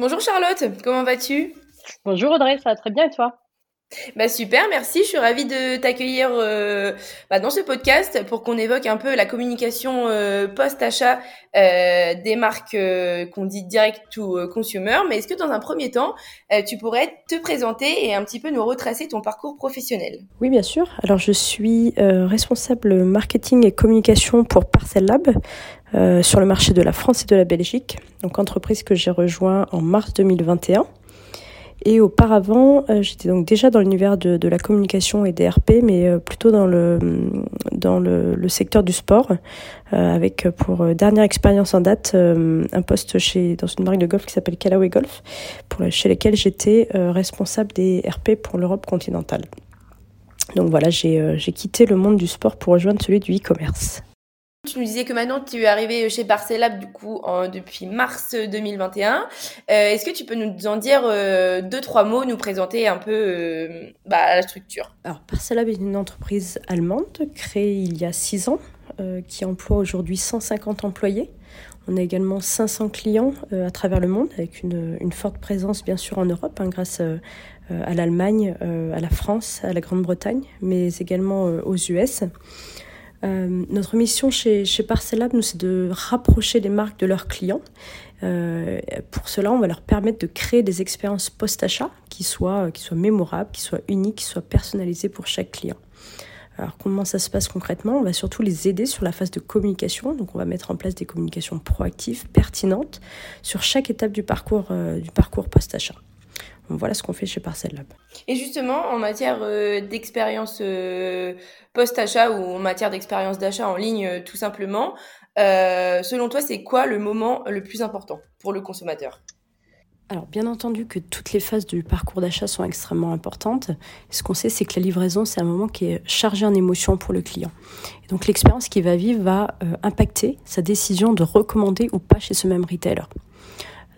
Bonjour Charlotte, comment vas-tu? Bonjour Audrey, ça va très bien et toi? Bah super, merci. Je suis ravie de t'accueillir euh, bah, dans ce podcast pour qu'on évoque un peu la communication euh, post-achat euh, des marques qu'on dit direct to consumer. Mais est-ce que dans un premier temps, tu pourrais te présenter et un petit peu nous retracer ton parcours professionnel? Oui, bien sûr. Alors je suis responsable marketing et communication pour Parcel Lab. Sur le marché de la France et de la Belgique, donc entreprise que j'ai rejoint en mars 2021. Et auparavant, euh, j'étais donc déjà dans l'univers de, de, la communication et des RP, mais euh, plutôt dans le, dans le, le secteur du sport, euh, avec pour dernière expérience en date un poste chez, dans une marque de golf qui s'appelle Callaway Golf, pour, chez laquelle j'étais responsable des RP pour l'Europe continentale. Donc voilà, j'ai quitté le monde du sport pour rejoindre celui du e-commerce. Tu nous disais que maintenant tu es arrivé chez Parcelab du coup depuis mars 2021. Euh, Est-ce que tu peux nous en dire euh, deux trois mots, nous présenter un peu euh, bah, la structure? Alors Parcelab est une entreprise allemande créée il y a six ans qui emploie aujourd'hui 150 employés. On a également 500 clients à travers le monde avec une, une, forte présence bien sûr en Europe hein, grâce à l'Allemagne, à la France, à la Grande-Bretagne, mais également aux US. Euh, notre mission chez, chez Parcelab, nous, c'est de rapprocher les marques de leurs clients. Euh, pour cela, on va leur permettre de créer des expériences post-achat qui soient, qui soient mémorables, qui soient uniques, qui soient personnalisées pour chaque client. Alors comment ça se passe concrètement? On va surtout les aider sur la phase de communication. Donc on va mettre en place des communications proactives, pertinentes, sur chaque étape du parcours, euh, du parcours post-achat. Voilà ce qu'on fait chez Parcel Lab. Et justement, en matière euh, d'expérience euh, post-achat ou en matière d'expérience d'achat en ligne, euh, tout simplement, selon toi, c'est quoi le moment le plus important pour le consommateur? Alors, bien entendu que toutes les phases du parcours d'achat sont extrêmement importantes. Ce qu'on sait, c'est que la livraison, c'est un moment qui est chargé en émotions pour le client. Et donc, l'expérience qu'il va vivre va impacter sa décision de recommander ou pas chez ce même retailer.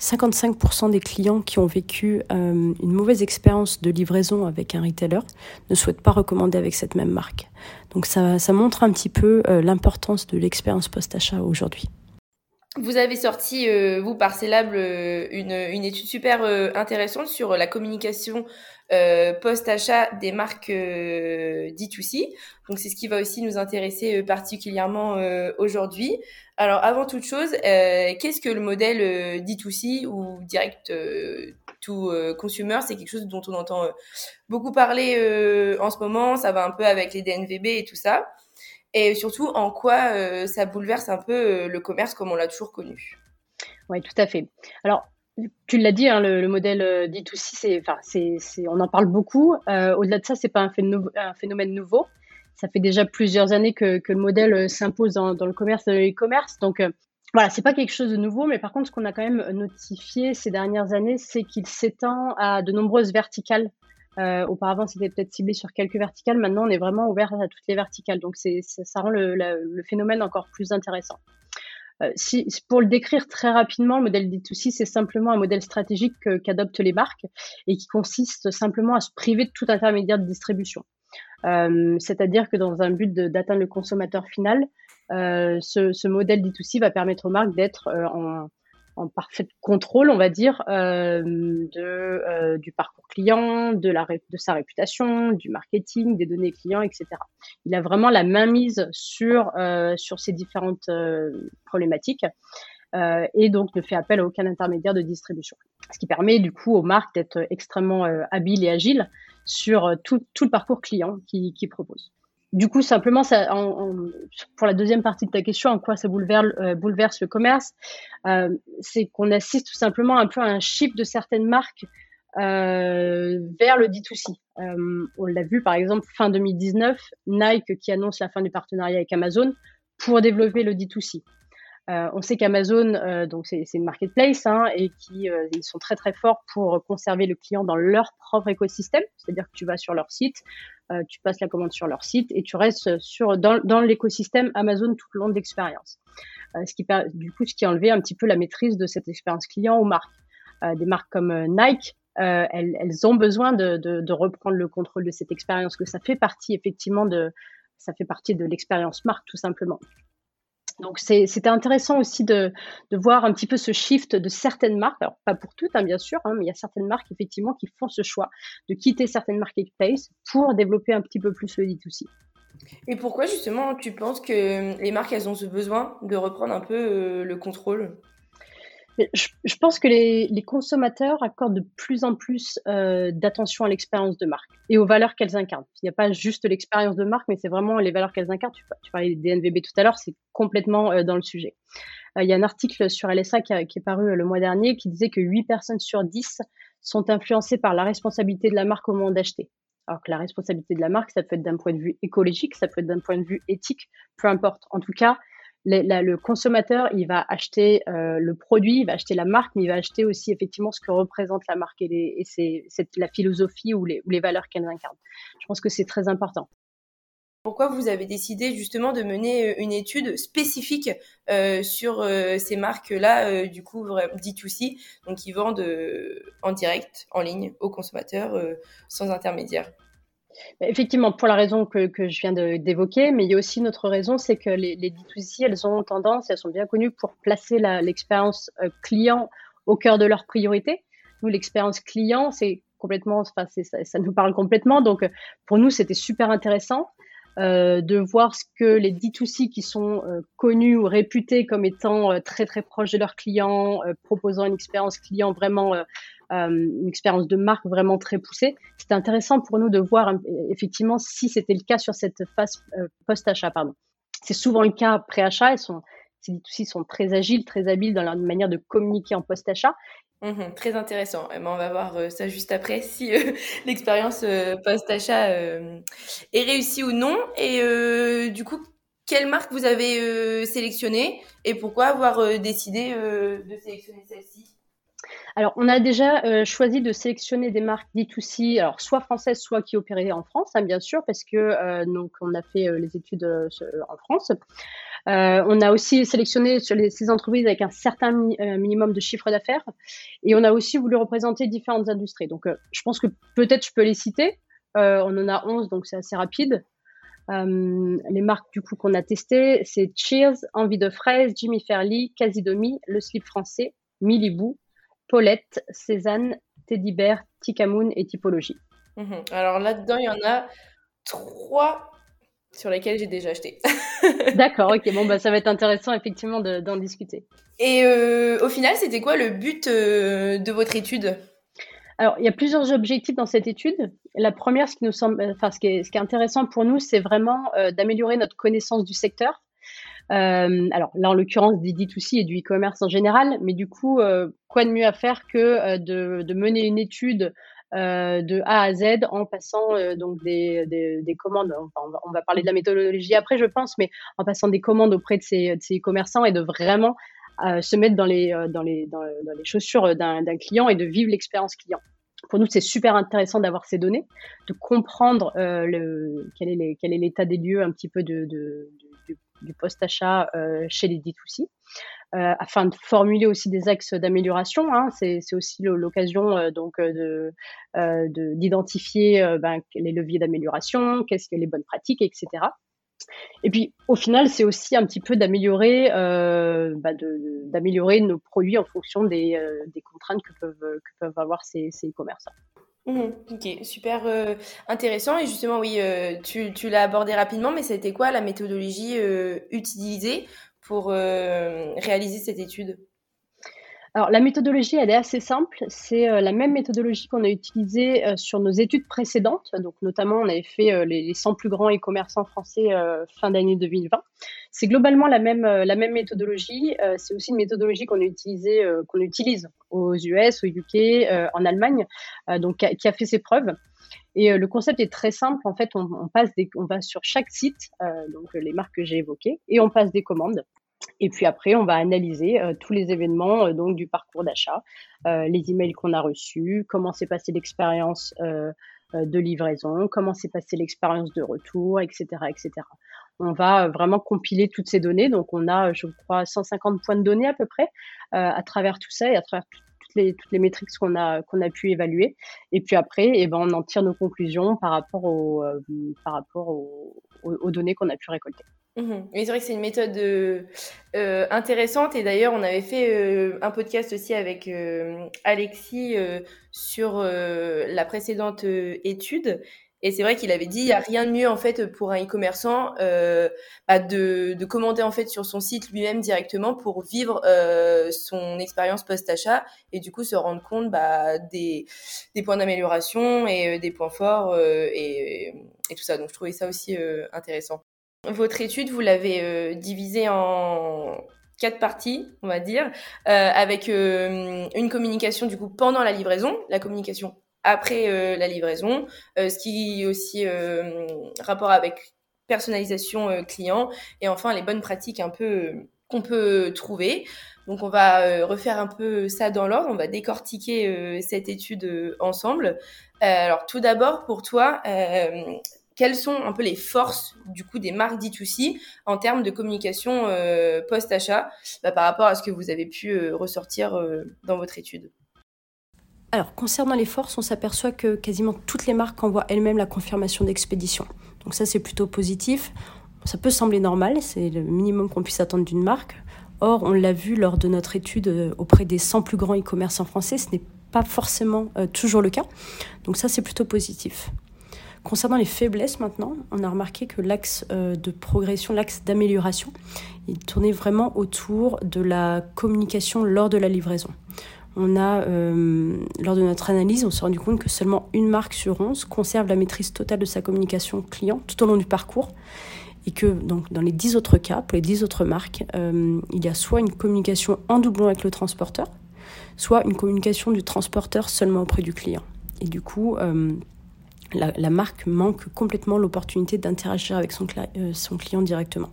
55% des clients qui ont vécu euh, une mauvaise expérience de livraison avec un retailer ne souhaitent pas recommander avec cette même marque. Donc ça, montre un petit peu euh, l'importance de l'expérience post-achat aujourd'hui. Vous avez sorti, euh, vous, par Célable, une, une étude super intéressante sur la communication euh, post-achat des marques euh, D2C. Donc c'est ce qui va aussi nous intéresser euh, particulièrement aujourd'hui. Alors avant toute chose, qu'est-ce que le modèle D2C ou direct to consumer? C'est quelque chose dont on entend beaucoup parler en ce moment. Ça va un peu avec les DNVB et tout ça. Et surtout, en quoi ça bouleverse un peu le commerce comme on l'a toujours connu? Oui, tout à fait. Alors, tu l'as dit, hein, le, modèle euh, D2C, c'est, enfin, c'est, on en parle beaucoup. Euh, au-delà de ça, c'est pas un, phénomène nouveau. Ça fait déjà plusieurs années que, le modèle euh, s'impose dans, le commerce et l'e-commerce. Donc, euh, voilà, c'est pas quelque chose de nouveau, mais par contre, ce qu'on a quand même notifié ces dernières années, c'est qu'il s'étend à de nombreuses verticales. Auparavant, c'était peut-être ciblé sur quelques verticales. Maintenant, on est vraiment ouvert à toutes les verticales. Donc, ça, rend le phénomène encore plus intéressant. Euh, pour le décrire très rapidement, le modèle D2C, c'est simplement un modèle stratégique qu'adoptent les marques et qui consiste simplement à se priver de tout intermédiaire de distribution. Euh, c'est-à-dire que dans un but d'atteindre le consommateur final, euh, ce, modèle D2C va permettre aux marques d'être en, en parfait contrôle, on va dire, euh, de, euh, du parcours client, de, la, de sa réputation, du marketing, des données clients, etc. Il a vraiment la main mise sur, euh, sur ces différentes problématiques et donc ne fait appel à aucun intermédiaire de distribution. Ce qui permet du coup aux marques d'être extrêmement habiles et agiles sur tout, tout le parcours client qu'ils qui proposent du coup, simplement, pour la deuxième partie de ta question, en quoi ça bouleverse, euh, bouleverse le commerce, euh, c'est qu'on assiste tout simplement un peu à un shift de certaines marques euh, vers le D2C. Euh, on l'a vu par exemple fin 2019, Nike qui annonce la fin du partenariat avec Amazon pour développer le D2C. On sait qu'Amazon, donc c'est une marketplace, hein, et qui ils sont très très forts pour conserver le client dans leur propre écosystème. C'est-à-dire que tu vas sur leur site, tu passes la commande sur leur site et tu restes sur dans, l'écosystème Amazon tout le long de l'expérience. ce qui du coup ce qui a enlevé un petit peu la maîtrise de cette expérience client aux marques. des marques comme Nike euh, elles, ont besoin de, reprendre le contrôle de cette expérience, que ça fait partie effectivement ça fait partie de l'expérience marque tout simplement. Donc c'était intéressant aussi de, de, voir un petit peu ce shift de certaines marques, alors pas pour toutes hein, bien sûr, hein, mais il y a certaines marques effectivement qui font ce choix de quitter certaines marketplaces pour développer un petit peu plus le D2C. Et pourquoi justement tu penses que les marques elles ont ce besoin de reprendre un peu euh, le contrôle? Je, pense que les, consommateurs accordent de plus en plus euh, d'attention à l'expérience de marque et aux valeurs qu'elles incarnent. Il n'y a pas juste l'expérience de marque, mais c'est vraiment les valeurs qu'elles incarnent. Tu, parlais des NVB tout à l'heure, c'est complètement euh, dans le sujet. Euh, il y a un article sur LSA qui, qui est paru le mois dernier qui disait que 8 personnes sur 10 sont influencées par la responsabilité de la marque au moment d'acheter. Alors que la responsabilité de la marque, ça peut être d'un point de vue écologique, ça peut être d'un point de vue éthique, peu importe. En tout cas, le consommateur, il va acheter euh, le produit, il va acheter la marque, mais il va acheter aussi effectivement ce que représente la marque et, c'est la philosophie ou les, valeurs qu'elle incarne. Je pense que c'est très important. Pourquoi vous avez décidé justement de mener euh, une étude spécifique euh, sur ces marques-là, du coup, D2C, donc qui vendent en direct, en ligne, aux consommateurs, sans intermédiaire? Effectivement, pour la raison que, je viens d'évoquer, mais il y a aussi une autre raison, c'est que les, les D2C, elles ont tendance, elles sont bien connues pour placer l'expérience euh, client au cœur de leurs priorités. Nous, l'expérience client, c'est complètement, enfin, ça, ça, nous parle complètement. Donc, pour nous, c'était super intéressant euh, de voir ce que les D2C qui sont euh, connus ou réputés comme étant euh, très très proches de leurs clients, proposant une expérience client vraiment euh, une expérience de marque vraiment très poussée. C'était intéressant pour nous de voir euh, effectivement si c'était le cas sur cette phase euh, post-achat. Pardon. C'est souvent le cas pré-achat. Sont, ces d sont très agiles, très habiles dans leur manière de communiquer en post-achat. Mmh très intéressant. Eh ben, on va voir ça juste après si l'expérience post-achat est réussie ou non. Et du coup, quelle marque vous avez sélectionnée et pourquoi avoir décidé de sélectionner celle-ci? Alors, on a déjà euh, choisi de sélectionner des marques D2C, alors soit françaises, soit qui opéraient en France, hein, bien sûr, parce que euh, donc on a fait euh, les études en France. On a aussi sélectionné ces entreprises avec un certain minimum de chiffre d'affaires, et on a aussi voulu représenter différentes industries. Donc, je pense que peut-être je peux les citer. on en a 11, donc c'est assez rapide. les marques du coup qu'on a testées, c'est Cheers, Envie de fraise, Jimmy Fairly, Casidomi, Le Slip français, Milibou, Paulette, Cézanne, Teddy Bear, Tikamoon et Typologie. Mhm. Alors là-dedans, il y en a trois sur lesquels j'ai déjà acheté. D'accord, ok, bon, bah, ça va être intéressant effectivement d'en discuter. Et euh, au final, c'était quoi le but euh, de votre étude? Alors, il y a plusieurs objectifs dans cette étude. La première, ce qui nous semble, enfin, ce qui est, ce qui est intéressant pour nous, c'est vraiment euh, d'améliorer notre connaissance du secteur, alors là, en l'occurrence, des D2C et du e-commerce en général, mais du coup, quoi de mieux à faire que de, de, mener une étude de A à Z en passant donc des, des, des commandes. Enfin, on, va, parler de la méthodologie après, je pense, mais en passant des commandes auprès de ces, de ces e-commerçants et de vraiment se mettre dans les, dans les, dans, les chaussures d'un client et de vivre l'expérience client pour nous, c'est super intéressant d'avoir ces données, de comprendre euh, le, quel est l'état des lieux un petit peu de, du post-achat euh, chez les D2C. Euh, afin de formuler aussi des axes d'amélioration. Hein. C'est aussi l'occasion euh, donc de d'identifier ben, les leviers d'amélioration, qu'est-ce que les bonnes pratiques, etc. Et puis, au final, c'est aussi un petit peu d'améliorer, d'améliorer nos produits en fonction des, des contraintes que peuvent, que peuvent avoir ces e-commerçants. Mmh, ok, super euh, intéressant. Et justement, oui, euh, tu, tu l'as abordé rapidement, mais c'était quoi la méthodologie euh, utilisée pour réaliser cette étude? Alors, la méthodologie, elle est assez simple. C'est euh, la même méthodologie qu'on a utilisée euh, sur nos études précédentes. Donc, notamment, on avait fait euh, les, 100 plus grands e-commerçants français fin d'année 2020. C'est globalement la même, la même méthodologie. c'est aussi une méthodologie qu'on utilise aux US, au UK, en Allemagne, donc qui a, fait ses preuves. Et le concept est très simple. En fait, on, passe on va sur chaque site, donc les marques que j'ai évoquées, et on passe des commandes. Et puis après, on va analyser tous les événements donc du parcours d'achat, les emails qu'on a reçus, comment s'est passée l'expérience de livraison, comment s'est passée l'expérience de retour, etc., etc. On va vraiment compiler toutes ces données. Donc, on a, je crois, 150 points de données à peu près à travers tout ça et à travers toutes les, toutes les métriques qu'on a, qu'on a pu évaluer. Et puis après, eh ben, on en tire nos conclusions par rapport, au, par rapport aux données qu'on a pu récolter. Mmh c'est vrai que c'est une méthode euh, euh, intéressante. Et d'ailleurs on avait fait euh, un podcast aussi avec Alexis sur la précédente étude. Et c'est vrai qu'il avait dit il n'y a rien de mieux en fait pour un e-commerçant bah, de, de, commander en fait sur son site lui-même directement pour vivre son expérience post-achat et du coup se rendre compte bah, des, des points d'amélioration et des points forts et, et, tout ça. Donc je trouvais ça aussi intéressant. Votre étude, vous l'avez euh, divisée en quatre parties, on va dire, euh, avec euh, une communication du coup pendant la livraison, la communication après la livraison, ce qui est aussi rapport avec personnalisation client et enfin les bonnes pratiques un peu qu'on peut trouver. Donc on va refaire un peu ça dans l'ordre, on va décortiquer cette étude ensemble. alors tout d'abord pour toi, quelles sont un peu les forces du coup des marques D2C en termes de communication euh, post-achat bah, par rapport à ce que vous avez pu euh, ressortir euh, dans votre étude? Alors concernant les forces, on s'aperçoit que quasiment toutes les marques envoient elles-mêmes la confirmation d'expédition. Donc ça c'est plutôt positif. Ça peut sembler normal, c'est le minimum qu'on puisse attendre d'une marque. Or, on l'a vu lors de notre étude auprès des 100 plus grands e-commerçants français, ce n'est pas forcément toujours le cas. Donc ça c'est plutôt positif. Concernant les faiblesses maintenant, on a remarqué que l'axe euh, de progression, l'axe d'amélioration, il tournait vraiment autour de la communication lors de la livraison. On a, euh, lors de notre analyse, on s'est rendu compte que seulement une marque sur onze conserve la maîtrise totale de sa communication client tout au long du parcours et que donc, dans les dix autres cas, pour les dix autres marques, euh, il y a soit une communication en doublon avec le transporteur, soit une communication du transporteur seulement auprès du client. Et du coup, la, marque manque complètement l'opportunité d'interagir avec son, euh, son, client directement.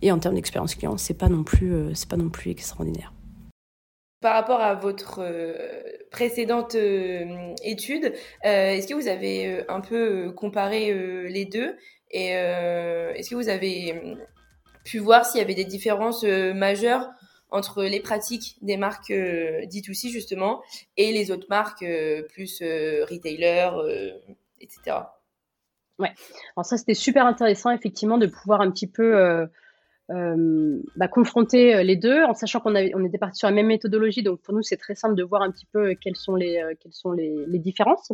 Et en termes d'expérience client, c'est pas euh, pas non plus extraordinaire. Par rapport à votre euh, précédente étude, est-ce que vous avez un peu comparé les deux? Et est-ce que vous avez pu voir s'il y avait des différences majeures entre les pratiques des marques euh, D2C justement et les autres marques euh, plus euh, retailer, etc. Ouais, alors ça c'était super intéressant effectivement de pouvoir un petit peu bah, confronter les deux en sachant qu'on on était parti sur la même méthodologie donc pour nous c'est très simple de voir un petit peu quelles sont les, quelles sont les, les différences.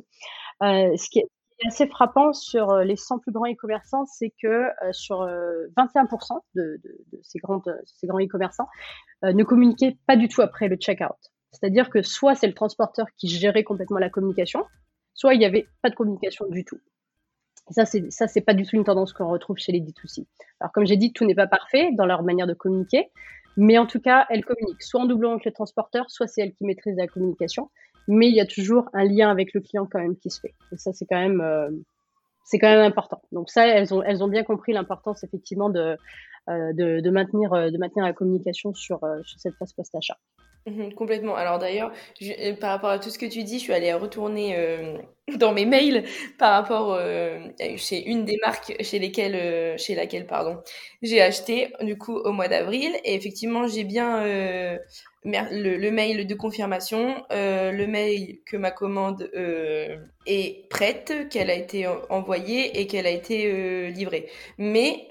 ce qui est assez frappant sur les 100 plus grands e-commerçants, c'est que sur 21% de, de, ces, grands e-commerçants, euh, ne communiquaient pas du tout après le checkout. C'est-à-dire que soit c'est le transporteur qui gérait complètement la communication, soit il n'y avait pas de communication du tout. Et ça, c'est ça, c'est pas du tout une tendance qu'on retrouve chez les D2C. Alors, comme j'ai dit, tout n'est pas parfait dans leur manière de communiquer, mais en tout cas, elles communiquent soit en doublant avec le transporteur, soit c'est elles qui maîtrisent la communication. Mais il y a toujours un lien avec le client quand même qui se fait. Et ça, c'est quand même, euh, c'est quand même important. Donc ça, elles ont, elles ont bien compris l'importance effectivement de, euh, de, maintenir, euh, de maintenir la communication sur, sur cette phase post-achat. Mhm, complètement. Alors d'ailleurs, par rapport à tout ce que tu dis, je suis allée retourner dans mes mails par rapport chez une des marques chez lesquelles, laquelle pardon, j'ai acheté du coup au mois d'avril et effectivement j'ai bien le, mail de confirmation, le mail que ma commande est prête, qu'elle a été envoyée et qu'elle a été livrée. Mais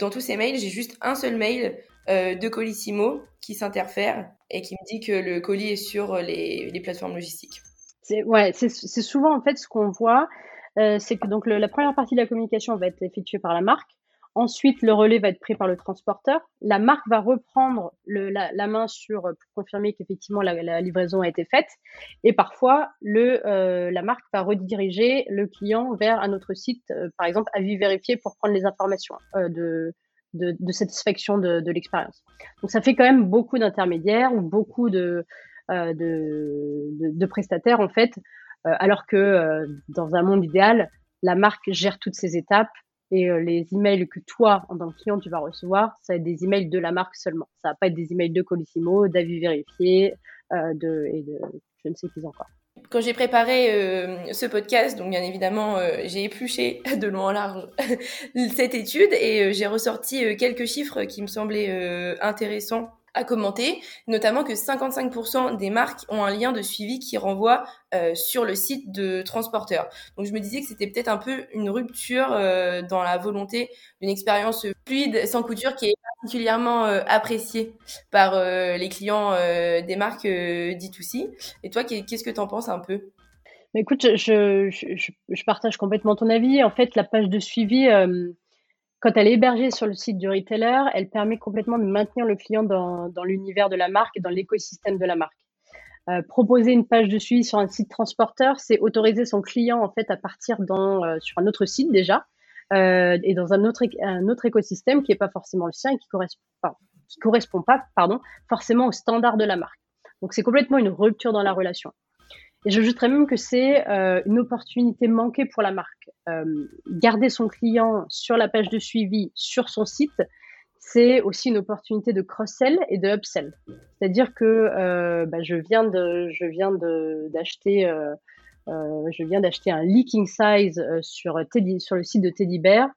dans tous ces mails, j'ai juste un seul mail de Colissimo qui s'interfère et qui me dit que le colis est sur les, plateformes logistiques. C'est ouais, souvent en fait ce qu'on voit, c'est que donc la première partie de la communication va être effectuée par la marque. Ensuite, le relais va être pris par le transporteur. La marque va reprendre la, main sur pour confirmer qu'effectivement la, livraison a été faite. Et parfois, le, euh, la marque va rediriger le client vers un autre site, euh, par exemple avis vérifié pour prendre les informations euh, de, satisfaction de, l'expérience. Donc, ça fait quand même beaucoup d'intermédiaires ou beaucoup de, de, prestataires en fait, alors que dans un monde idéal, la marque gère toutes ces étapes Et les emails que toi, en tant que client, tu vas recevoir, ça va être des emails de la marque seulement. Ça va pas être des emails de Colissimo, d'avis vérifié, de, et de je ne sais qui encore. Quand j'ai préparé euh, ce podcast, donc bien évidemment, euh, j'ai épluché de long en large cette étude et euh, j'ai ressorti quelques chiffres qui me semblaient intéressants à commenter, notamment que 55% des marques ont un lien de suivi qui renvoie sur le site de transporteur. Donc je me disais que c'était peut-être un peu une rupture dans la volonté d'une expérience fluide, sans couture, qui est particulièrement euh, appréciée par les clients des marques D2C. Et toi, qu'est-ce que tu en penses un peu? Écoute, je, partage complètement ton avis. En fait, la page de suivi quand elle est hébergée sur le site du retailer, elle permet complètement de maintenir le client dans, l'univers de la marque et dans l'écosystème de la marque. Euh, proposer une page de suivi sur un site transporteur, c'est autoriser son client en fait à partir euh, sur un autre site déjà euh, et dans un autre, un autre écosystème qui n'est pas forcément le sien et qui correspond, correspond pas pardon, forcément aux standards de la marque. Donc c'est complètement une rupture dans la relation. Et j'ajouterais même que c'est euh, une opportunité manquée pour la marque. Euh, garder son client sur la page de suivi, sur son site, c'est aussi une opportunité de cross-sell et de upsell. C'est-à-dire que bah, je viens de, je viens d'acheter, je viens d'acheter un leaking size euh, sur Teddy, sur le site de Teddy Bear.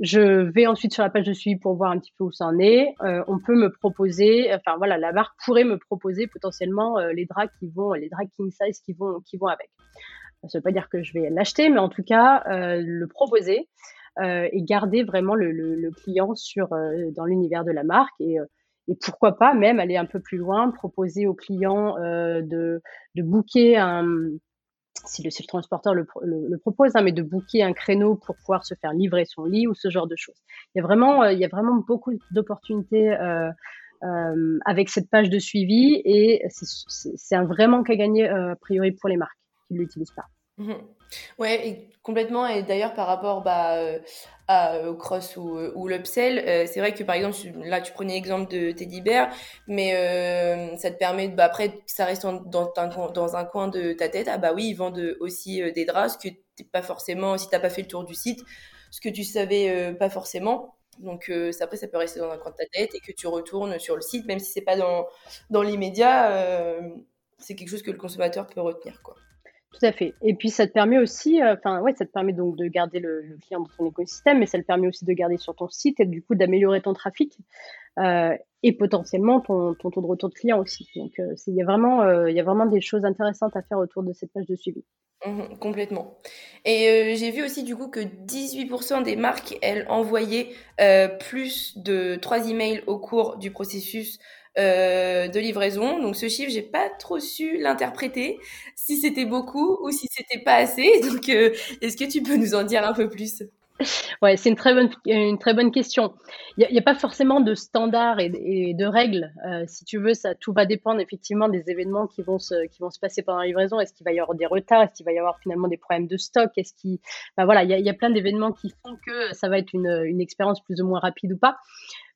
Je vais ensuite sur la page de suivi pour voir un petit peu où ça en est. Euh, on peut me proposer, enfin voilà, la marque pourrait me proposer potentiellement euh, les draps qui vont, les draps king size qui vont, qui vont avec. Ça ne veut pas dire que je vais l'acheter, mais en tout cas euh, le proposer et garder vraiment le, le, le client sur dans l'univers de la marque et et pourquoi pas même aller un peu plus loin, proposer au client de, de booker un, si le, transporteur le, propose, hein, mais de booker un créneau pour pouvoir se faire livrer son lit ou ce genre de choses. Il y a vraiment, euh, il y a vraiment beaucoup d'opportunités euh, euh, avec cette page de suivi et c'est un vrai manque à gagner a priori pour les marques qui ne l'utilisent pas. Mmh ouais, complètement. Et d'ailleurs, par rapport bah, euh, à, au cross ou, euh, ou l'upsell, euh, c'est vrai que par exemple, là, tu prenais l'exemple de Teddy Bear, mais ça te permet, bah, après, ça reste dans, un, dans un coin de ta tête. Ah bah oui, ils vendent aussi des draps, ce que t'es pas forcément, si t'as pas fait le tour du site, ce que tu savais pas forcément. Donc ça, après, ça peut rester dans un coin de ta tête et que tu retournes sur le site, même si c'est pas dans, dans l'immédiat, c'est quelque chose que le consommateur peut retenir, quoi. Tout à fait. Et puis ça te permet aussi, euh, enfin ouais, ça te permet donc de garder le, client dans ton écosystème, mais ça te permet aussi de garder sur ton site et du coup d'améliorer ton trafic euh, et potentiellement ton, taux de retour de client aussi. Donc euh, il y a vraiment, il y a vraiment des choses intéressantes à faire autour de cette page de suivi. Mmh, complètement. Et j'ai vu aussi du coup que 18% des marques, elles envoyaient plus de 3 emails au cours du processus euh, de livraison. Donc ce chiffre, j'ai pas trop su l'interpréter, si c'était beaucoup ou si c'était pas assez. Donc euh, est-ce que tu peux nous en dire un peu plus? Ouais, c'est une très bonne une très bonne question. Il n'y a, pas forcément de standards et, de règles. Euh, si tu veux, ça tout va dépendre effectivement des événements qui vont se qui vont se passer pendant la livraison. Est-ce qu'il va y avoir des retards? Est-ce qu'il va y avoir finalement des problèmes de stock? Est-ce qu'il, ben voilà, il y, a, plein d'événements qui font que ça va être une expérience plus ou moins rapide ou pas.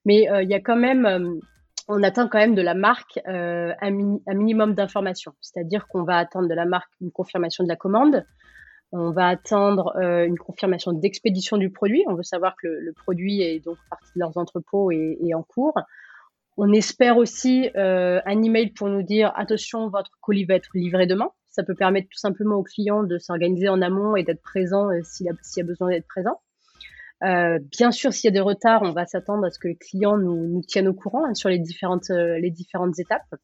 Mais il y a quand même on attend quand même de la marque euh, un, minimum d'informations. C'est-à-dire qu'on va attendre de la marque une confirmation de la commande, on va attendre euh, une confirmation d'expédition du produit. On veut savoir que le, produit est donc parti de leurs entrepôts et, en cours. On espère aussi euh, un email pour nous dire attention, votre colis va être livré demain. Ça peut permettre tout simplement au client de s'organiser en amont et d'être présent s'il a, a besoin d'être présent. Euh, bien sûr, s'il y a des retards, on va s'attendre à ce que les clients nous, tiennent au courant hein, sur les différentes, euh, les différentes étapes.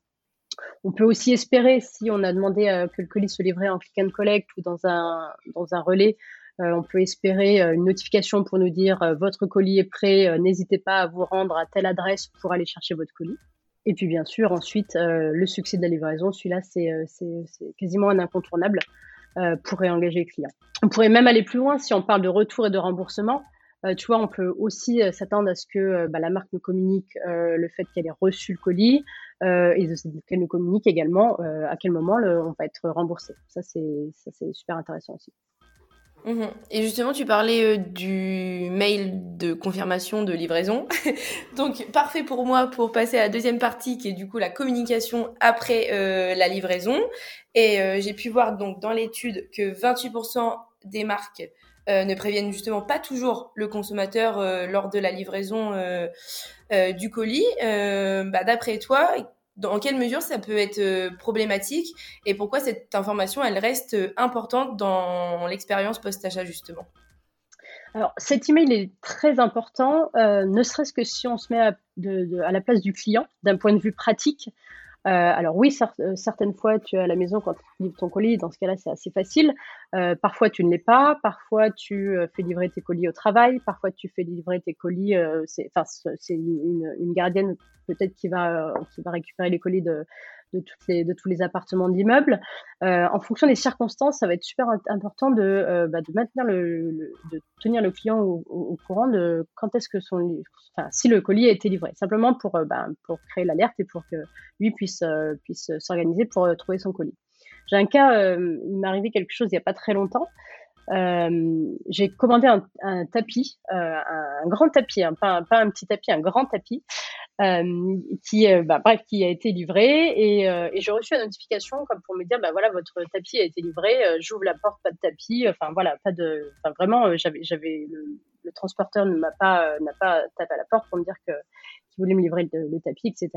On peut aussi espérer, si on a demandé euh, que le colis se livrait en click and collect ou dans un, dans un relais, on peut espérer une notification pour nous dire votre colis est prêt, n'hésitez pas à vous rendre à telle adresse pour aller chercher votre colis. Et puis bien sûr, ensuite, le succès de la livraison, celui-là, c'est quasiment un incontournable pour réengager le client. On pourrait même aller plus loin si on parle de retour et de remboursement. Euh, tu vois, on peut aussi euh, s'attendre à ce que euh, bah, la marque nous communique le fait qu'elle ait reçu le colis et qu'elle nous communique également à quel moment on va être remboursé. Ça, c'est super intéressant aussi. Mmh et justement, tu parlais du mail de confirmation de livraison. donc, parfait pour moi pour passer à la deuxième partie qui est du coup la communication après la livraison. Et j'ai pu voir donc dans l'étude que 28% des marques ne préviennent justement pas toujours le consommateur lors de la livraison du colis. Bah, d'après toi, dans quelle mesure ça peut être problématique et pourquoi cette information elle reste importante dans l'expérience post-achat justement? Alors, cet email est très important, euh, ne serait-ce que si on se met à, la place du client, d'un point de vue pratique. Euh, alors oui, euh, certaines fois, tu es à la maison quand tu livres ton colis, dans ce cas-là, c'est assez facile. parfois, tu ne l'es pas. Parfois, tu fais livrer tes colis au travail. Parfois, tu fais livrer tes colis. c'est une, une, gardienne peut-être qui va, qui va récupérer les colis de, de, tous les appartements de l'immeuble. Euh, en fonction des circonstances, ça va être super important de, euh, bah, maintenir le, de tenir le client au, courant de quand est-ce que son, enfin, si le colis a été livré, simplement pour, euh, bah, pour créer l'alerte et pour que lui puisse, puisse s'organiser pour trouver son colis. J'ai un cas, il m'est arrivé quelque chose il n'y a pas très longtemps. j'ai commandé un, tapis, un, grand tapis, hein, pas, un petit tapis, un grand tapis, qui, euh, bah, bref, qui a été livré et, euh, et j'ai reçu une notification comme pour me dire, bah voilà, votre tapis a été livré, j'ouvre la porte, pas de tapis, enfin voilà, pas de, enfin vraiment, j'avais, j'avais le, le, transporteur ne m'a pas, n'a pas tapé à la porte pour me dire que qu'il voulait me livrer le, le, tapis, etc.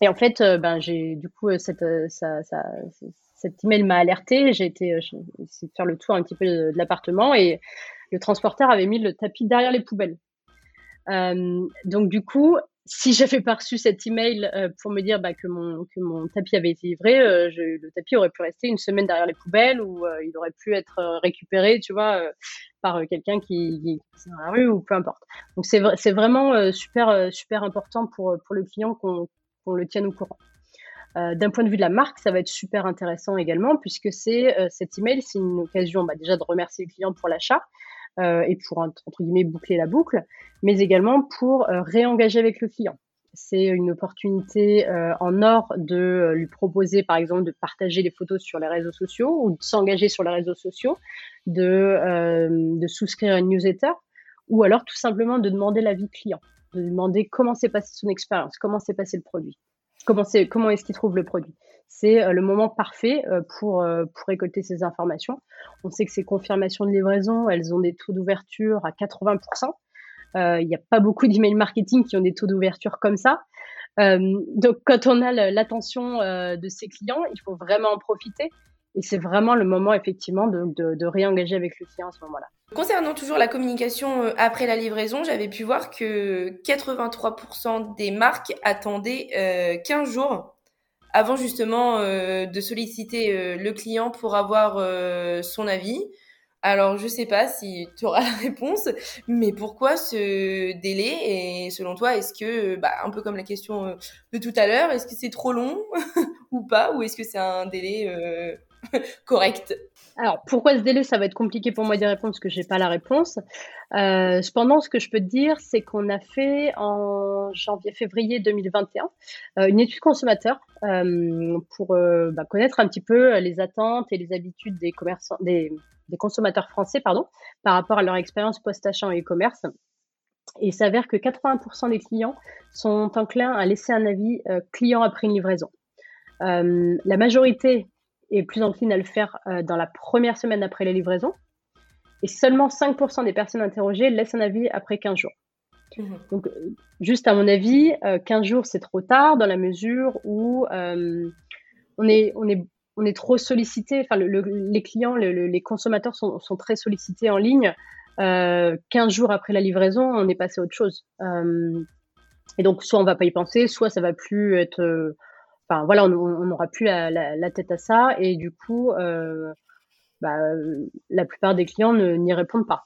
Et en fait, ben j'ai du coup cette, ça, ça, cet email m'a alerté, j'ai été, j'ai essayé de faire le tour un petit peu de, de l'appartement et le transporteur avait mis le tapis derrière les poubelles. Euh, donc du coup, si j'avais pas reçu cet email euh, pour me dire bah, que, mon, que mon tapis avait été livré, euh, le tapis aurait pu rester une semaine derrière les poubelles ou euh, il aurait pu être récupéré, tu vois, par quelqu'un qui, qui, est dans la rue ou peu importe. Donc c'est c'est vraiment super super important pour pour le client qu'on qu'on le tienne au courant. D'un point de vue de la marque, ça va être super intéressant également puisque c'est cet email, c'est une occasion bah, déjà de remercier le client pour l'achat, euh, et pour entre guillemets boucler la boucle, mais également pour euh, réengager avec le client. C'est une opportunité euh, en or de lui proposer, par exemple, de partager les photos sur les réseaux sociaux ou de s'engager sur les réseaux sociaux, de, souscrire à une newsletter ou alors tout simplement de demander l'avis client, de demander comment s'est passé son expérience, comment s'est passé le produit, comment est-ce qu'il trouve le produit c'est euh, le moment parfait euh, pour, euh, pour récolter ces informations. On sait que ces confirmations de livraison, elles ont des taux d'ouverture à 80%. Il n'y a pas beaucoup d'email marketing qui ont des taux d'ouverture comme ça. donc, quand on a l'attention de ses clients, il faut vraiment en profiter. Et c'est vraiment le moment, effectivement, de, de, réengager avec le client à ce moment-là. Concernant toujours la communication après la livraison, j'avais pu voir que 83% des marques attendaient 15 jours avant justement euh, de solliciter euh, le client pour avoir euh, son avis. Alors, je sais pas si tu auras la réponse, mais pourquoi ce délai Et selon toi, est-ce que, bah, un peu comme la question de tout à l'heure, est-ce que c'est trop long ou pas Ou est-ce que c'est un délai correct alors, pourquoi ce délai Ça va être compliqué pour moi d'y répondre parce que je n'ai pas la réponse. Euh, cependant, ce que je peux te dire, c'est qu'on a fait en janvier-février 2021 euh, une étude consommateur euh, pour bah, connaître un petit peu les attentes et les habitudes des, consommateurs français pardon, par rapport à leur expérience post-achat en e-commerce. Et il s'avère que 80% des clients sont enclins à laisser un avis client après une livraison. la majorité est plus encline à le faire euh, dans la première semaine après la livraison. Et seulement 5% des personnes interrogées laissent un avis après 15 jours. Mhm. Donc, euh, juste à mon avis, 15 euh, jours, c'est trop tard dans la mesure où on, est, on, est, on est trop sollicité. Enfin, les clients, les consommateurs sont, sont, très sollicités en ligne. 15 jours après la livraison, on est passé à autre chose. et donc, soit on va pas y penser, soit ça va plus être enfin voilà, on n'aura plus la, tête à ça et du coup, euh, bah, la plupart des clients n'y répondent pas.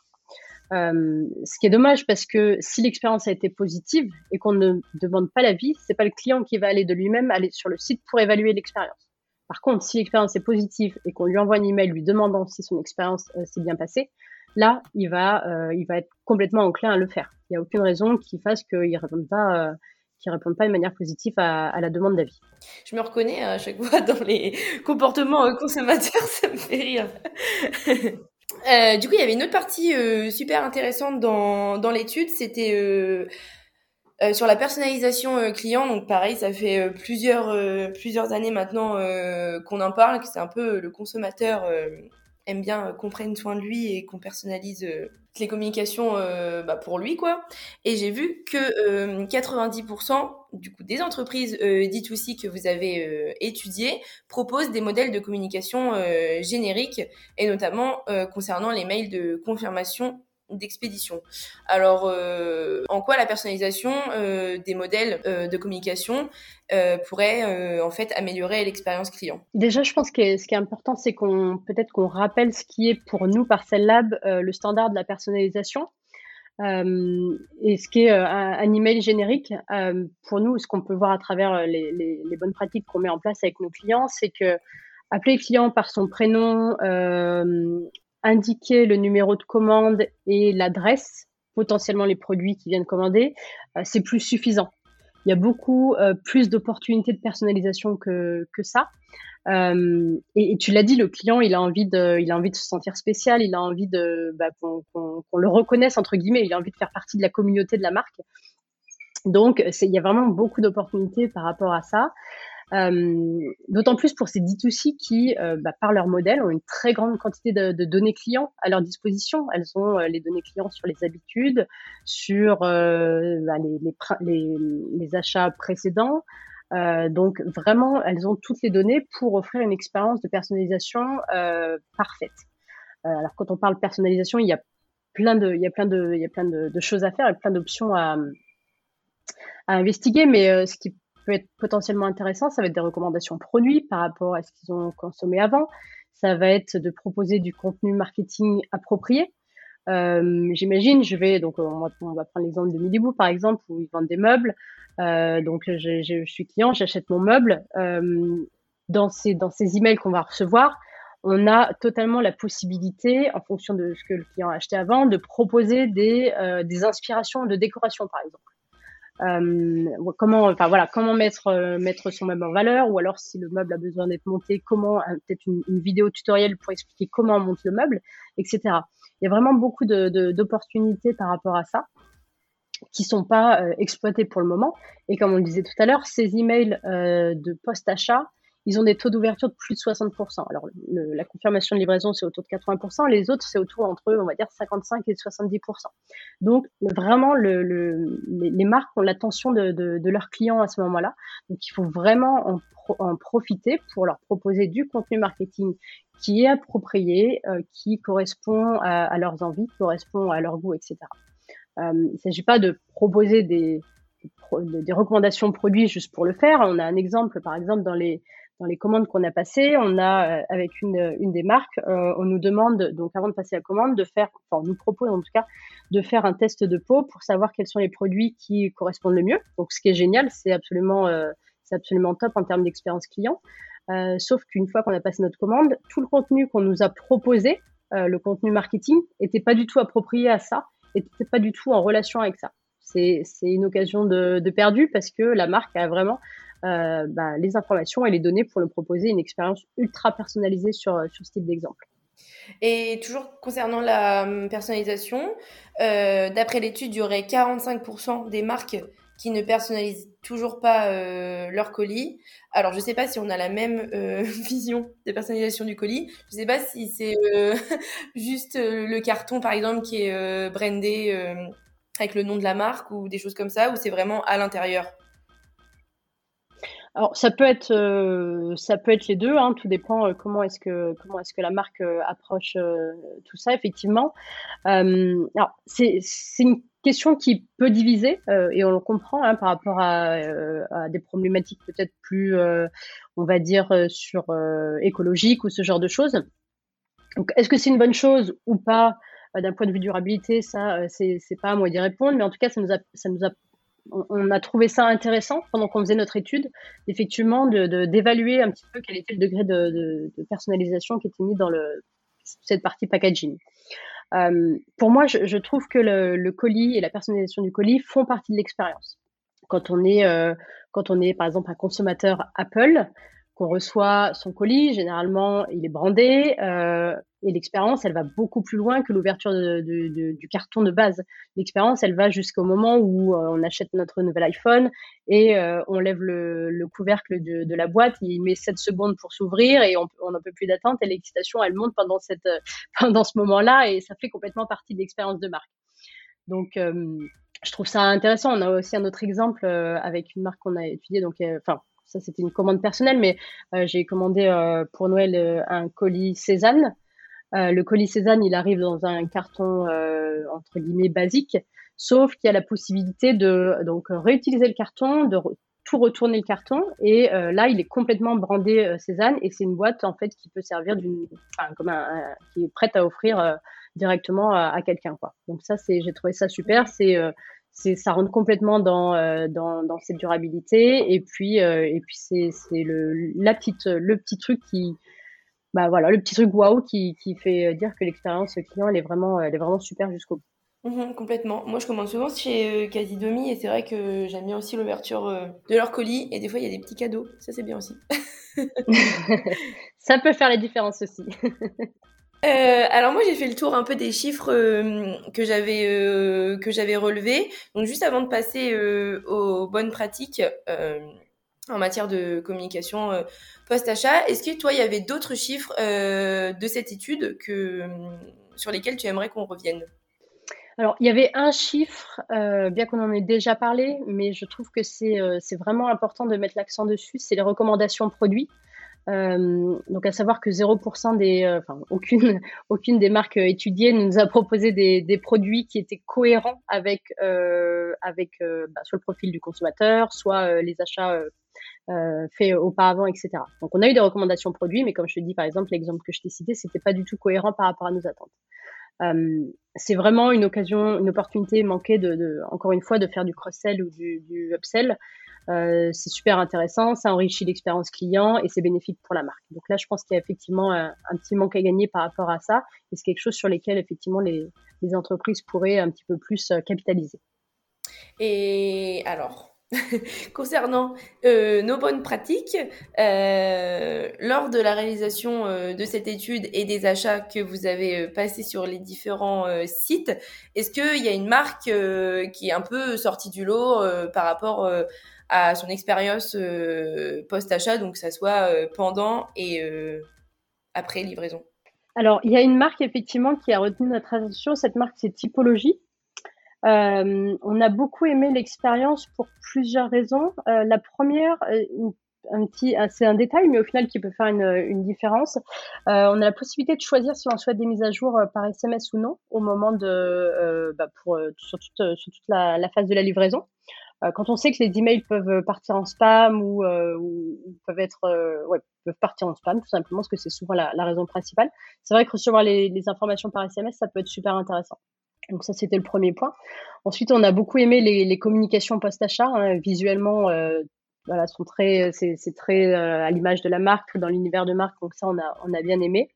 Euh, ce qui est dommage parce que si l'expérience a été positive et qu'on ne demande pas l'avis, c'est pas le client qui va aller de lui-même aller sur le site pour évaluer l'expérience. Par contre, si l'expérience est positive et qu'on lui envoie un email lui demandant si son expérience euh, s'est bien passée, là, il va, il va être complètement enclin à le faire. Il n'y a aucune raison qui fasse qu'il ne réponde pas qui répondent pas de manière positive à, la demande d'avis. Je me reconnais à chaque fois dans les comportements euh, consommateurs, ça me fait rire. euh, du coup, il y avait une autre partie euh, super intéressante dans, dans l'étude, c'était sur la personnalisation client. Donc pareil, ça fait plusieurs, plusieurs années maintenant qu'on en parle, que c'est un peu le consommateur aime bien qu'on prenne soin de lui et qu'on personnalise les communications bah, pour lui, quoi. Et j'ai vu que 90% du coup des entreprises D2C que vous avez étudiées proposent des modèles de communication génériques et notamment concernant les mails de confirmation d'expédition. Alors, euh, en quoi la personnalisation euh, des modèles euh, de communication pourrait en fait améliorer l'expérience client? Déjà, je pense que ce qui est important, c'est qu'on peut-être qu'on rappelle ce qui est pour nous par Cell Lab le standard de la personnalisation. et ce qui est un, email générique, pour nous, ce qu'on peut voir à travers les, bonnes pratiques qu'on met en place avec nos clients, c'est que appeler le client par son prénom, indiquer le numéro de commande et l'adresse, potentiellement les produits qui viennent commander, euh, c'est plus suffisant. Il y a beaucoup euh, plus d'opportunités de personnalisation que, que ça. Euh, et, tu l'as dit, le client, il a envie de, il a envie de se sentir spécial, il a envie de bah, qu'on le reconnaisse entre guillemets, il a envie de faire partie de la communauté de la marque. Donc, il y a vraiment beaucoup d'opportunités par rapport à ça. Euh, d'autant plus pour ces D2C qui, euh, bah, par leur modèle, ont une très grande quantité de, données clients à leur disposition. Elles ont euh, les données clients sur les habitudes, sur bah, les, les, les, achats précédents. donc vraiment, elles ont toutes les données pour offrir une expérience de personnalisation parfaite. alors quand on parle personnalisation, il y a plein de, il y a plein de, il y a plein de choses à faire et plein d'options à, à investiguer. Mais ce qui peut être potentiellement intéressant, ça va être des recommandations produits par rapport à ce qu'ils ont consommé avant. Ça va être de proposer du contenu marketing approprié. Euh, J'imagine, je vais donc on va, on va prendre l'exemple de Milibou par exemple où ils vendent des meubles. Euh, donc je, suis client, j'achète mon meuble. Euh, dans ces dans ces emails qu'on va recevoir, on a totalement la possibilité, en fonction de ce que le client a acheté avant, de proposer des inspirations de décoration par exemple. Euh, comment, enfin voilà, comment mettre euh, mettre son meuble en valeur, ou alors si le meuble a besoin d'être monté, comment euh, peut-être une, vidéo tutoriel pour expliquer comment on monte le meuble, etc. Il y a vraiment beaucoup d'opportunités par rapport à ça qui sont pas exploitées pour le moment. Et comme on le disait tout à l'heure, ces emails de post-achat, ils ont des taux d'ouverture de plus de 60%. Alors, la confirmation de livraison, c'est autour de 80%. Les autres, c'est autour entre, on va dire, 55 et 70%. Donc, vraiment, les, marques ont l'attention de, leurs clients à ce moment-là. Donc, il faut vraiment en, profiter pour leur proposer du contenu marketing qui est approprié, euh, qui correspond à, leurs envies, qui correspond à leur goût, etc. Euh, il ne s'agit pas de proposer des, des recommandations produits juste pour le faire. On a un exemple, par exemple, dans les, dans les commandes qu'on a passées, on a euh, avec une, des marques, euh, on nous demande donc avant de passer la commande de faire, enfin on nous propose en tout cas de faire un test de peau pour savoir quels sont les produits qui correspondent le mieux. Donc ce qui est génial, c'est absolument euh, c'est absolument top en termes d'expérience client. sauf qu'une fois qu'on a passé notre commande, tout le contenu qu'on nous a proposé, le contenu marketing, était pas du tout approprié à ça, était pas du tout en relation avec ça. C'est une occasion de, de perdu parce que la marque a vraiment euh, bah, les informations et les données pour le proposer une expérience ultra personnalisée sur, euh, sur ce type d'exemple. Et toujours concernant la hum, personnalisation, euh, d'après l'étude, il y aurait 45% des marques qui ne personnalisent toujours pas leur colis. Alors, je ne sais pas si on a la même vision de personnalisation du colis. Je ne sais pas si c'est juste le carton, par exemple, qui est brandé avec le nom de la marque ou des choses comme ça, ou c'est vraiment à l'intérieur alors ça peut être euh, ça peut être les deux, hein, tout dépend euh, comment est-ce que comment est-ce que la marque euh, approche tout ça effectivement. alors c'est c'est une question qui peut diviser et on le comprend hein, par rapport à, à, des problématiques peut-être plus on va dire sur écologique ou ce genre de choses. Donc est-ce que c'est une bonne chose ou pas? D'un point de vue durabilité, ça c'est c'est pas à moi d'y répondre, mais en tout cas ça nous a ça nous a on a trouvé ça intéressant pendant qu'on faisait notre étude, effectivement, d'évaluer de, un petit peu quel était le degré de, personnalisation qui était mis dans le, cette partie packaging. Euh, pour moi, je, trouve que le, colis et la personnalisation du colis font partie de l'expérience. Quand euh, quand on est par exemple un consommateur Apple, on reçoit son colis, généralement il est brandé euh, et l'expérience elle va beaucoup plus loin que l'ouverture du carton de base. L'expérience elle va jusqu'au moment où euh, on achète notre nouvel iPhone et euh, on lève le, couvercle de, la boîte, il met 7 secondes pour s'ouvrir et on n'en peut plus d'attente et l'excitation elle monte pendant, pendant ce moment-là et ça fait complètement partie de l'expérience de marque. Donc je trouve ça intéressant. On a aussi un autre exemple avec une marque qu'on a étudiée, donc enfin ça c'était une commande personnelle, mais euh, j'ai commandé euh, pour Noël euh, un colis Cézanne. le colis Cézanne, il arrive dans un carton entre guillemets basique, sauf qu'il y a la possibilité de donc réutiliser le carton, de tout retourner le carton et là il est complètement brandé Cézanne et c'est une boîte en fait qui peut servir d'une comme un, qui est prête à offrir directement à, à quelqu'un quoi donc ça c'est j'ai trouvé ça super c'est c'est ça rentre complètement dans, euh, dans, dans cette durabilité et puis euh, et puis c'est c'est le la petite le petit truc qui bah voilà le petit truc waouh qui, qui fait dire que l'expérience client elle est vraiment elle est vraiment super jusqu'au bout. Mmh complètement. Moi, je commande souvent chez euh, Casidomi et c'est vrai que j'aime bien aussi l'ouverture de leur colis et des fois il y a des petits cadeaux. Ça c'est bien aussi. ça peut faire la différence aussi. Euh, alors moi j'ai fait le tour un peu des chiffres euh, que j'avais euh, que j'avais relevés. Donc juste avant de passer aux bonnes pratiques en matière de communication post-achat, est-ce que toi il y avait d'autres chiffres de cette étude que sur lesquels tu aimerais qu'on revienne? Alors, il y avait un chiffre, bien qu'on en ait déjà parlé, mais je trouve que c'est vraiment important de mettre l'accent dessus, c'est les recommandations produits. Euh, donc à savoir que 0% des, euh, enfin aucune, aucune des marques étudiées nous a proposé des, des produits qui étaient cohérents avec, euh, avec bah, soit le profil du consommateur, soit les achats faits auparavant, etc. Donc on a eu des recommandations produits, mais comme je te dis par exemple l'exemple que je t'ai cité, c'était pas du tout cohérent par rapport à nos attentes. Euh, c'est vraiment une occasion, une opportunité manquée de, de, encore une fois, de faire du cross-sell ou du, du upsell. Euh, c'est super intéressant, ça enrichit l'expérience client et c'est bénéfique pour la marque. Donc là, je pense qu'il y a effectivement un, petit manque à gagner par rapport à ça et c'est quelque chose sur lequel effectivement les, entreprises pourraient un petit peu plus euh, capitaliser. Et alors, concernant euh, nos bonnes pratiques, lors de la réalisation de cette étude et des achats que vous avez passés sur les différents sites, est-ce qu'il y a une marque qui est un peu sortie du lot par rapport à son expérience post-achat, donc que ça soit pendant et après livraison Alors, il y a une marque effectivement qui a retenu notre attention. Cette marque, c'est Typologie. Euh, on a beaucoup aimé l'expérience pour plusieurs raisons. Euh, la première, euh, un petit, c'est un détail, mais au final qui peut faire une, différence. Euh, on a la possibilité de choisir si on souhaite des mises à jour par SMS ou non au moment de, bah pour sur toute, la, phase de la livraison. Quand on sait que les emails peuvent partir en spam ou, ou peuvent être, ouais, peuvent partir en spam tout simplement parce que c'est souvent la, raison principale. C'est vrai que recevoir les, informations par SMS, ça peut être super intéressant. Donc ça, c'était le premier point. Ensuite, on a beaucoup aimé les, communications post-achat. Hein. Visuellement, euh, voilà, sont très, c'est, très euh, à l'image de la marque, dans l'univers de marque. Donc ça, on a, on a bien aimé.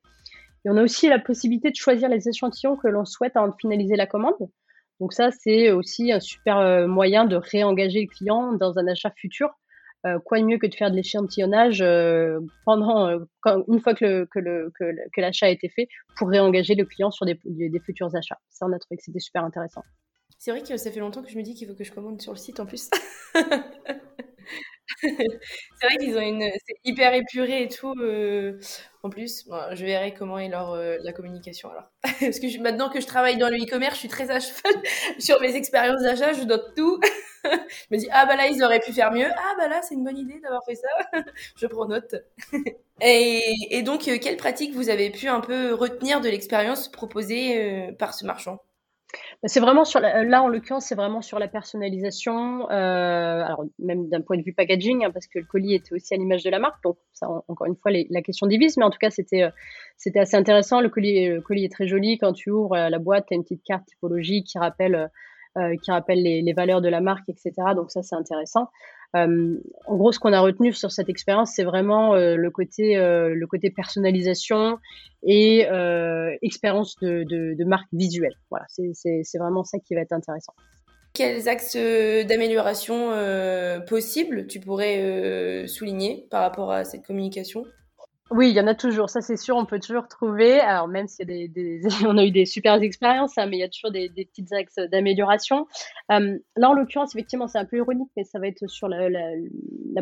Et on a aussi la possibilité de choisir les échantillons que l'on souhaite avant de finaliser la commande. Donc ça, c'est aussi un super euh, moyen de réengager le client dans un achat futur euh, quoi de mieux que de faire de l'échantillonnage euh, pendant une fois que, l'achat a été fait pour réengager le client sur des, des, futurs achats. Ça, on a trouvé que c'était super intéressant. C'est vrai que ça fait longtemps que je me dis qu'il faut que je commande sur le site en plus. c'est vrai qu'ils ont une. C'est hyper épuré et tout. Euh, en plus, je verrai comment est leur, euh, la communication alors. Parce que maintenant que je travaille dans le e-commerce, je suis très à cheval sur mes expériences d'achat, je note tout. je me dis, ah bah là, ils auraient pu faire mieux. Ah bah là, c'est une bonne idée d'avoir fait ça. je prends note. et, et, donc, euh, quelles pratiques vous avez pu un peu retenir de l'expérience proposée par ce marchand? C'est vraiment sur là en l'occurrence c'est vraiment sur la personnalisation, euh, alors même d'un point de vue packaging hein, parce que le colis était aussi à l'image de la marque donc ça encore une fois la question divise mais en tout cas c'était euh, c'était assez intéressant. Le colis le colis est très joli. Quand tu ouvres euh, la boîte tu as une petite carte typologique qui rappelle euh, qui rappelle les, valeurs de la marque etc donc ça c'est intéressant euh, en gros, ce qu'on a retenu sur cette expérience, c'est vraiment euh, le côté euh, le côté personnalisation et expérience de, de, de, marque visuelle. Voilà, c'est vraiment ça qui va être intéressant. quels axes d'amélioration possibles tu pourrais souligner par rapport à cette communication? Oui, il y en a toujours, ça c'est sûr, on peut toujours trouver. Alors même y a des, on a eu des super expériences, hein, mais il y a toujours des, des petits axes d'amélioration. Euh, là, en l'occurrence, effectivement, c'est un peu ironique, mais ça va être sur la,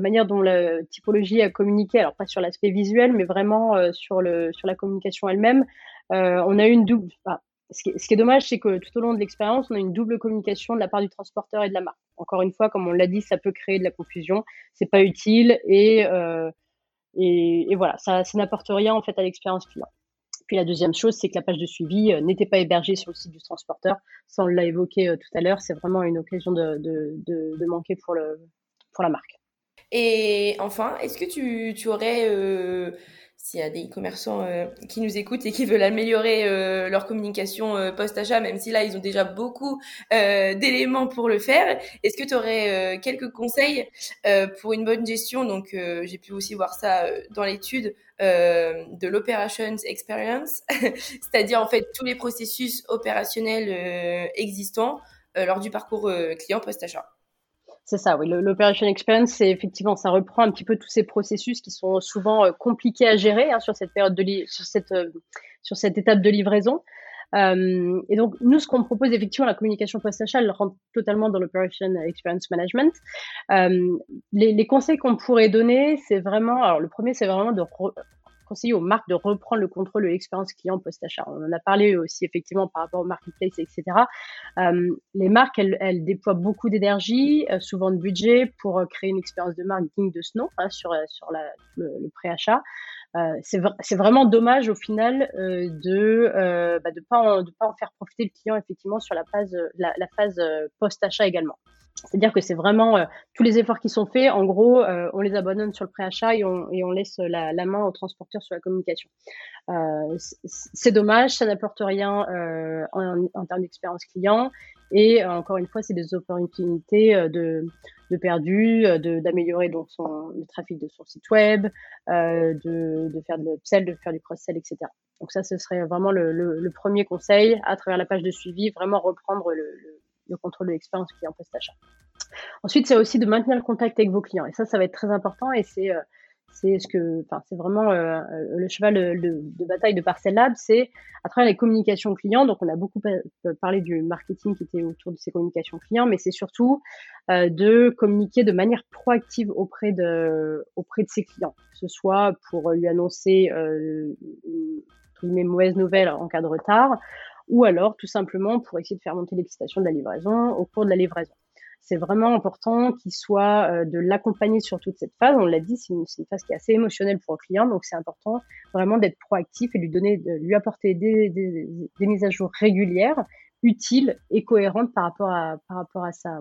manière dont la typologie a communiqué. Alors pas sur l'aspect visuel, mais vraiment euh, sur le sur la communication elle-même. Euh, on a eu une double. ce, qui est, dommage, c'est que tout au long de l'expérience, on a une double communication de la part du transporteur et de la marque. Encore une fois, comme on l'a dit, ça peut créer de la confusion. C'est pas utile et et, voilà, ça, n'apporte rien en fait à l'expérience client. Puis la deuxième chose, c'est que la page de suivi euh, n'était pas hébergée sur le site du transporteur. Ça, on l'a évoqué euh, tout à l'heure, c'est vraiment une occasion de, de, manquer pour, le, pour la marque. Et enfin, est-ce que tu, tu aurais euh, s'il y a des commerçants euh, qui nous écoutent et qui veulent améliorer euh, leur communication euh, post-achat, même si là, ils ont déjà beaucoup d'éléments pour le faire, est-ce que tu aurais quelques conseils pour une bonne gestion? Donc, j'ai pu aussi voir ça dans l'étude de l'Operations Experience, c'est-à-dire en fait tous les processus opérationnels existants lors du parcours client post-achat. C'est ça, oui. L'operation experience, c'est effectivement, ça reprend un petit peu tous ces processus qui sont souvent euh, compliqués à gérer hein, sur cette période de sur cette euh, sur cette étape de livraison. Euh, et donc, nous, ce qu'on propose effectivement, la communication post-achat, elle rentre totalement dans l'operation experience management. Les, les, conseils qu'on pourrait donner, c'est vraiment, alors le premier, c'est vraiment de conseiller aux marques de reprendre le contrôle de l'expérience client post-achat. On en a parlé aussi effectivement par rapport au marketplace, etc. Euh, les marques, elles, déploient beaucoup d'énergie, euh, souvent de budget pour euh, créer une expérience de marque de ce nom hein, sur, sur le, le préachat. Euh, c'est vraiment dommage au final euh, de ne bah, de pas, de pas en faire profiter le client effectivement sur la phase, la, la phase post-achat également. C'est-à-dire que c'est vraiment euh, tous les efforts qui sont faits. En gros, euh, on les abandonne sur le préachat et on, et on laisse la, la, main au transporteur sur la communication. Euh, c'est dommage, ça n'apporte rien euh, en, en, termes d'expérience client. Et encore une fois, c'est des opportunités de, de perdu, d'améliorer donc son, le trafic de son site web, de, de faire de l'upsell, de faire du cross-sell, etc. Donc ça, ce serait vraiment le, le, premier conseil à travers la page de suivi, vraiment reprendre le, le le contrôle de l'expérience client post-achat. Ensuite, c'est aussi de maintenir le contact avec vos clients. Et ça, ça va être très important et c'est euh, c'est ce que, enfin, c'est vraiment euh, le cheval de, bataille de Parcel Lab, c'est à travers les communications clients. Donc, on a beaucoup parlé du marketing qui était autour de ces communications clients, mais c'est surtout euh, de communiquer de manière proactive auprès de auprès de ses clients, que ce soit pour lui annoncer euh, une, mauvaise nouvelle en cas de retard, ou alors tout simplement pour essayer de faire monter l'excitation de la livraison au cours de la livraison. C'est vraiment important qu'il soit euh, de l'accompagner sur toute cette phase. On l'a dit, c'est une, phase qui est assez émotionnelle pour le client, donc c'est important vraiment d'être proactif et lui donner, lui apporter des, des, des, mises à jour régulières, utiles et cohérentes par rapport à, par rapport à sa,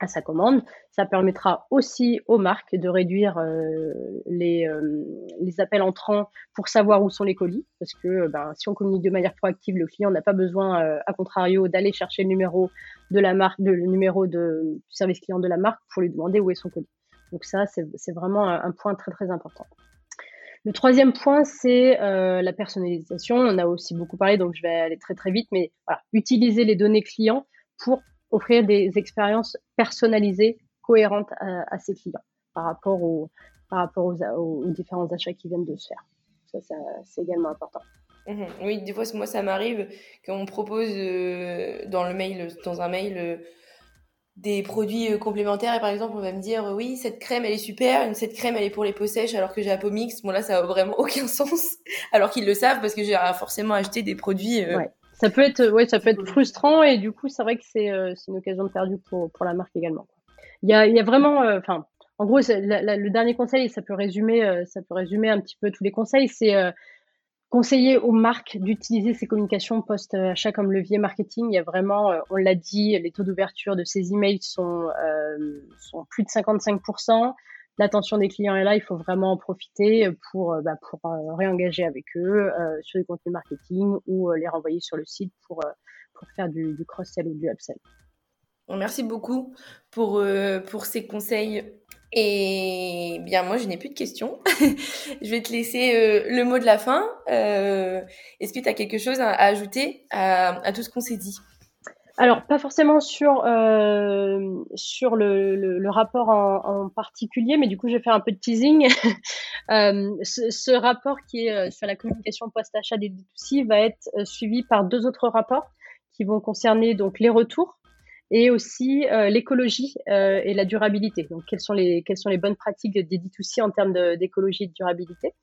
à sa commande. Ça permettra aussi aux marques de réduire euh, les, euh, les, appels entrants pour savoir où sont les colis, parce que ben, si on communique de manière proactive, le client n'a pas besoin, euh, à contrario, d'aller chercher le numéro de la marque, le numéro de, du service client de la marque pour lui demander où est son colis. Donc ça, c'est vraiment un, point très très important. Le troisième point, c'est euh, la personnalisation. On a aussi beaucoup parlé, donc je vais aller très très vite, mais voilà, utiliser les données clients pour offrir des expériences personnalisées, cohérentes à, ses clients par rapport, aux, par rapport aux, différents achats qui viennent de se faire. Ça, c'est également important. Mhm. Oui, des fois, moi, ça m'arrive qu'on propose euh, dans le mail, dans un mail, euh, des produits euh, complémentaires et par exemple, on va me dire oui, cette crème, elle est super, cette crème, elle est pour les peaux sèches alors que j'ai la peau mixte. Bon, là, ça n'a vraiment aucun sens alors qu'ils le savent parce que j'ai forcément acheté des produits ça peut être, ouais, ça peut être frustrant et du coup, c'est vrai que c'est euh, une occasion de perdue pour, pour la marque également. Il y a, il y a vraiment, euh, enfin, en gros, le dernier conseil, ça peut résumer, euh, ça peut résumer un petit peu tous les conseils, c'est conseiller aux marques d'utiliser ces communications post-achat comme levier marketing. Il y a vraiment, on l'a dit, les taux d'ouverture de ces emails sont, sont plus de 55% l'attention des clients est là, il faut vraiment en profiter pour, euh, bah, pour euh, réengager avec eux euh, sur du contenu marketing ou les renvoyer sur le site pour, pour faire du, cross-sell ou du upsell. Merci beaucoup pour, pour ces conseils. Et bien, moi, je n'ai plus de questions. je vais te laisser le mot de la fin. Est-ce que tu as quelque chose à, ajouter à tout ce qu'on s'est dit? Alors, pas forcément sur, euh, sur le, le, rapport en, particulier, mais du coup, je vais faire un peu de teasing. euh, ce, rapport qui est euh, sur la communication post-achat des D2C va être suivi par deux autres rapports qui vont concerner donc les retours et aussi euh, l'écologie euh, et la durabilité. Donc, quelles sont les, quelles sont les bonnes pratiques des D2C en termes d'écologie et de durabilité?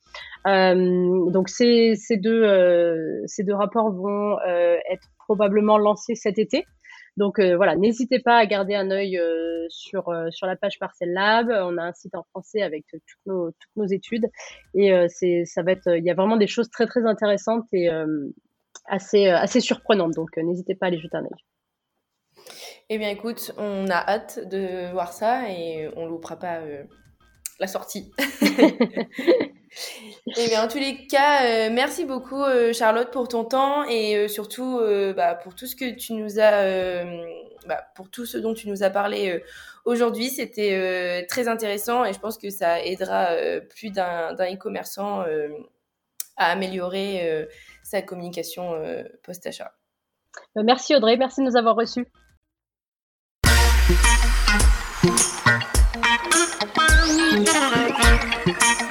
Euh, Donc, ces, ces, deux, ces deux rapports vont être probablement lancé cet été. Donc euh, voilà, n'hésitez pas à garder un œil euh, sur, euh, sur la page Parcel Lab. On a un site en français avec toutes nos, toutes nos études et c'est ça va être il y a vraiment des choses très très intéressantes et assez assez surprenantes. Donc n'hésitez pas à aller jeter un œil. Eh bien écoute, on a hâte de voir ça et on loupera pas la sortie. Et bien, en tous les cas, euh, merci beaucoup euh, Charlotte pour ton temps et euh, surtout bah, pour tout ce que tu nous as, bah, pour tout ce dont tu nous as parlé aujourd'hui. C'était très intéressant et je pense que ça aidera plus d'un e-commerçant à améliorer sa communication post-achat. Merci Audrey, merci de nous avoir reçus. Thank you.